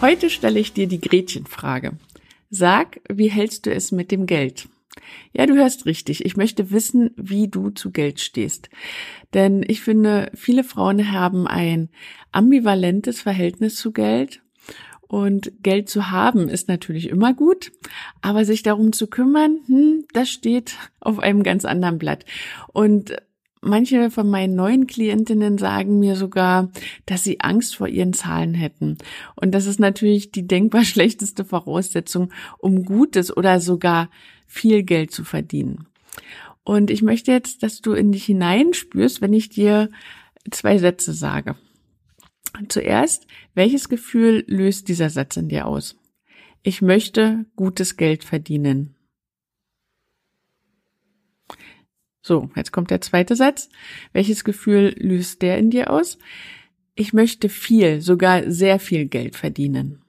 Heute stelle ich dir die Gretchenfrage. Sag, wie hältst du es mit dem Geld? Ja, du hörst richtig. Ich möchte wissen, wie du zu Geld stehst. Denn ich finde, viele Frauen haben ein ambivalentes Verhältnis zu Geld. Und Geld zu haben ist natürlich immer gut, aber sich darum zu kümmern, hm, das steht auf einem ganz anderen Blatt. Und Manche von meinen neuen Klientinnen sagen mir sogar, dass sie Angst vor ihren Zahlen hätten. Und das ist natürlich die denkbar schlechteste Voraussetzung, um gutes oder sogar viel Geld zu verdienen. Und ich möchte jetzt, dass du in dich hineinspürst, wenn ich dir zwei Sätze sage. Zuerst, welches Gefühl löst dieser Satz in dir aus? Ich möchte gutes Geld verdienen. So, jetzt kommt der zweite Satz. Welches Gefühl löst der in dir aus? Ich möchte viel, sogar sehr viel Geld verdienen.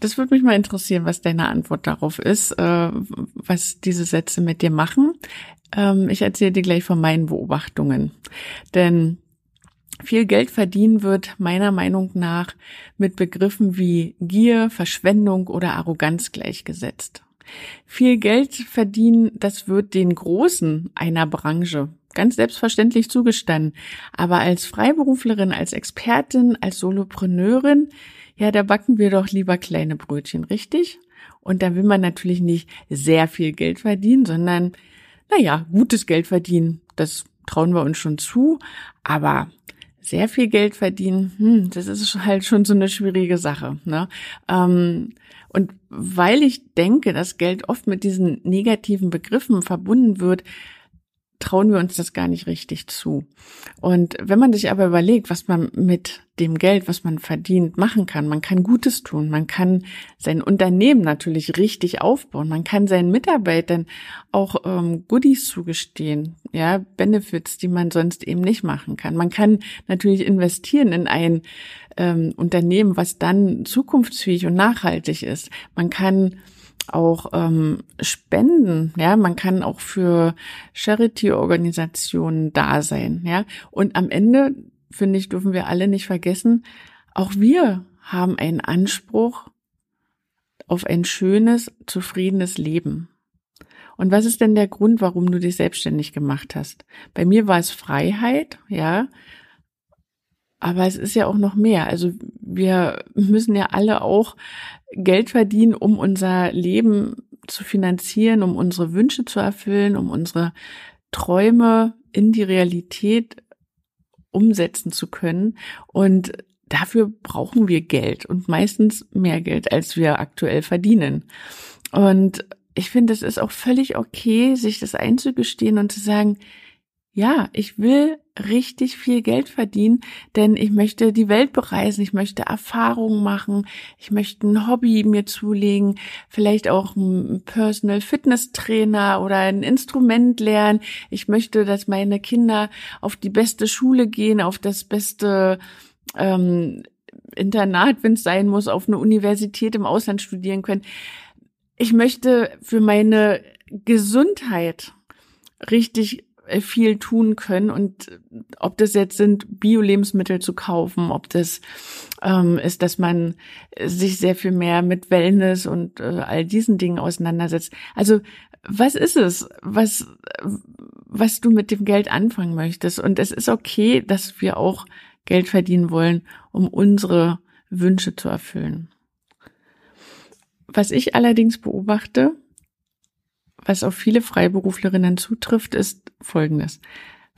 Das würde mich mal interessieren, was deine Antwort darauf ist, äh, was diese Sätze mit dir machen. Ähm, ich erzähle dir gleich von meinen Beobachtungen. Denn viel Geld verdienen wird meiner Meinung nach mit Begriffen wie Gier, Verschwendung oder Arroganz gleichgesetzt. Viel Geld verdienen, das wird den Großen einer Branche ganz selbstverständlich zugestanden. Aber als Freiberuflerin, als Expertin, als Solopreneurin, ja, da backen wir doch lieber kleine Brötchen, richtig? Und da will man natürlich nicht sehr viel Geld verdienen, sondern, naja, gutes Geld verdienen. Das trauen wir uns schon zu. Aber sehr viel Geld verdienen, hm, das ist halt schon so eine schwierige Sache. Ne? Ähm, und weil ich denke, dass Geld oft mit diesen negativen Begriffen verbunden wird, trauen wir uns das gar nicht richtig zu. Und wenn man sich aber überlegt, was man mit dem Geld, was man verdient, machen kann, man kann Gutes tun, man kann sein Unternehmen natürlich richtig aufbauen, man kann seinen Mitarbeitern auch ähm, Goodies zugestehen, ja, Benefits, die man sonst eben nicht machen kann. Man kann natürlich investieren in ein ähm, Unternehmen, was dann zukunftsfähig und nachhaltig ist. Man kann auch ähm, spenden, ja, man kann auch für Charity-Organisationen da sein, ja. Und am Ende, finde ich, dürfen wir alle nicht vergessen, auch wir haben einen Anspruch auf ein schönes, zufriedenes Leben. Und was ist denn der Grund, warum du dich selbstständig gemacht hast? Bei mir war es Freiheit, ja. Aber es ist ja auch noch mehr. Also wir müssen ja alle auch Geld verdienen, um unser Leben zu finanzieren, um unsere Wünsche zu erfüllen, um unsere Träume in die Realität umsetzen zu können. Und dafür brauchen wir Geld und meistens mehr Geld, als wir aktuell verdienen. Und ich finde, es ist auch völlig okay, sich das einzugestehen und zu sagen, ja, ich will richtig viel Geld verdienen, denn ich möchte die Welt bereisen, ich möchte Erfahrungen machen, ich möchte ein Hobby mir zulegen, vielleicht auch ein Personal Fitness Trainer oder ein Instrument lernen. Ich möchte, dass meine Kinder auf die beste Schule gehen, auf das beste ähm, Internat, wenn es sein muss, auf eine Universität im Ausland studieren können. Ich möchte für meine Gesundheit richtig viel tun können und äh, ob das jetzt sind, Bio-Lebensmittel zu kaufen, ob das ähm, ist, dass man sich sehr viel mehr mit Wellness und äh, all diesen Dingen auseinandersetzt. Also was ist es, was was du mit dem Geld anfangen möchtest? Und es ist okay, dass wir auch Geld verdienen wollen, um unsere Wünsche zu erfüllen. Was ich allerdings beobachte, was auf viele Freiberuflerinnen zutrifft, ist Folgendes.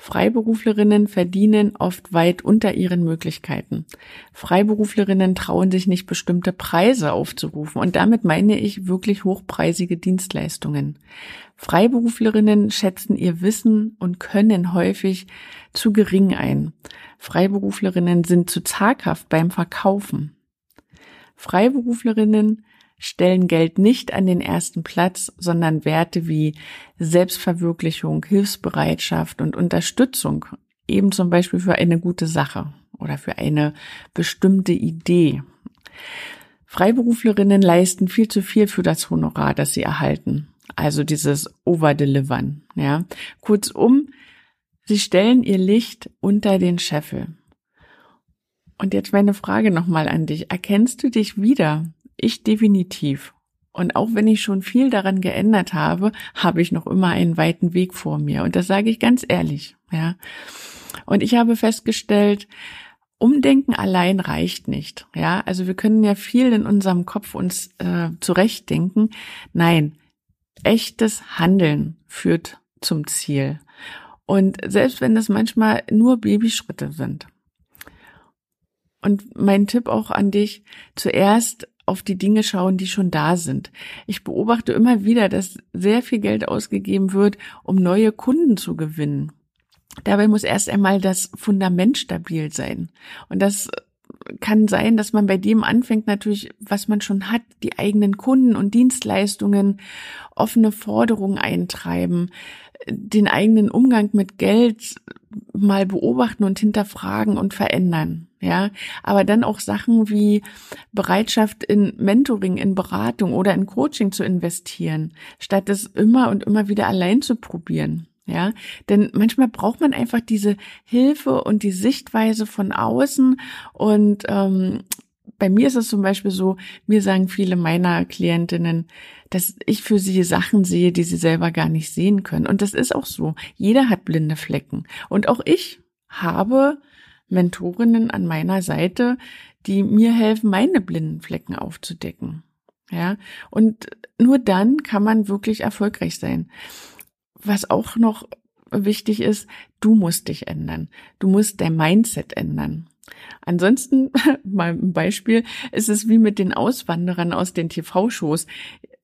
Freiberuflerinnen verdienen oft weit unter ihren Möglichkeiten. Freiberuflerinnen trauen sich nicht bestimmte Preise aufzurufen und damit meine ich wirklich hochpreisige Dienstleistungen. Freiberuflerinnen schätzen ihr Wissen und Können häufig zu gering ein. Freiberuflerinnen sind zu zaghaft beim Verkaufen. Freiberuflerinnen stellen Geld nicht an den ersten Platz, sondern Werte wie Selbstverwirklichung, Hilfsbereitschaft und Unterstützung, eben zum Beispiel für eine gute Sache oder für eine bestimmte Idee. Freiberuflerinnen leisten viel zu viel für das Honorar, das sie erhalten. Also dieses Overdelivern, ja. Kurzum, sie stellen ihr Licht unter den Scheffel. Und jetzt meine Frage nochmal an dich. Erkennst du dich wieder? Ich definitiv. Und auch wenn ich schon viel daran geändert habe, habe ich noch immer einen weiten Weg vor mir. Und das sage ich ganz ehrlich, ja. Und ich habe festgestellt, Umdenken allein reicht nicht. Ja, also wir können ja viel in unserem Kopf uns äh, zurechtdenken. Nein, echtes Handeln führt zum Ziel. Und selbst wenn das manchmal nur Babyschritte sind. Und mein Tipp auch an dich, zuerst auf die Dinge schauen, die schon da sind. Ich beobachte immer wieder, dass sehr viel Geld ausgegeben wird, um neue Kunden zu gewinnen. Dabei muss erst einmal das Fundament stabil sein. Und das kann sein, dass man bei dem anfängt, natürlich, was man schon hat, die eigenen Kunden und Dienstleistungen, offene Forderungen eintreiben, den eigenen Umgang mit Geld mal beobachten und hinterfragen und verändern. Ja, aber dann auch Sachen wie Bereitschaft in Mentoring, in Beratung oder in Coaching zu investieren, statt es immer und immer wieder allein zu probieren. Ja, denn manchmal braucht man einfach diese Hilfe und die Sichtweise von außen. Und ähm, bei mir ist es zum Beispiel so, mir sagen viele meiner Klientinnen, dass ich für sie Sachen sehe, die sie selber gar nicht sehen können. Und das ist auch so. Jeder hat blinde Flecken. Und auch ich habe Mentorinnen an meiner Seite, die mir helfen, meine blinden Flecken aufzudecken. Ja, und nur dann kann man wirklich erfolgreich sein was auch noch wichtig ist, du musst dich ändern. Du musst dein Mindset ändern. Ansonsten, mal ein Beispiel, ist es wie mit den Auswanderern aus den TV-Shows.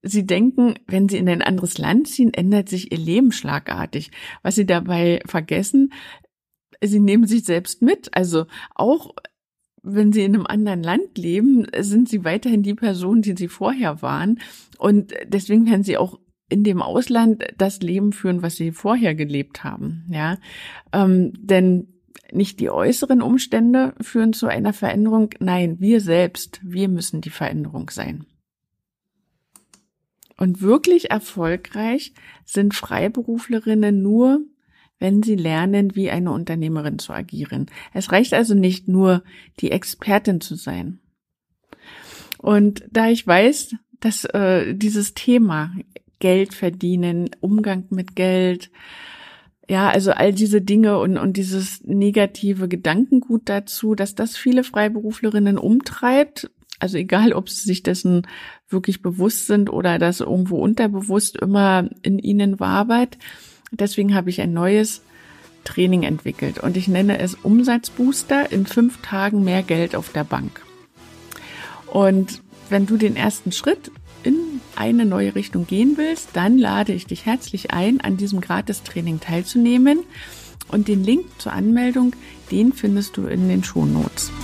Sie denken, wenn sie in ein anderes Land ziehen, ändert sich ihr Leben schlagartig. Was sie dabei vergessen, sie nehmen sich selbst mit. Also auch wenn sie in einem anderen Land leben, sind sie weiterhin die Person, die sie vorher waren. Und deswegen werden sie auch in dem Ausland das Leben führen, was sie vorher gelebt haben. Ja, ähm, denn nicht die äußeren Umstände führen zu einer Veränderung. Nein, wir selbst, wir müssen die Veränderung sein. Und wirklich erfolgreich sind Freiberuflerinnen nur, wenn sie lernen, wie eine Unternehmerin zu agieren. Es reicht also nicht nur, die Expertin zu sein. Und da ich weiß, dass äh, dieses Thema Geld verdienen, Umgang mit Geld, ja, also all diese Dinge und, und dieses negative Gedankengut dazu, dass das viele Freiberuflerinnen umtreibt. Also egal, ob sie sich dessen wirklich bewusst sind oder das irgendwo unterbewusst immer in ihnen wabert. Deswegen habe ich ein neues Training entwickelt und ich nenne es Umsatzbooster in fünf Tagen mehr Geld auf der Bank. Und wenn du den ersten Schritt in eine neue Richtung gehen willst, dann lade ich dich herzlich ein, an diesem Gratistraining teilzunehmen. Und den Link zur Anmeldung, den findest du in den Shownotes. Notes.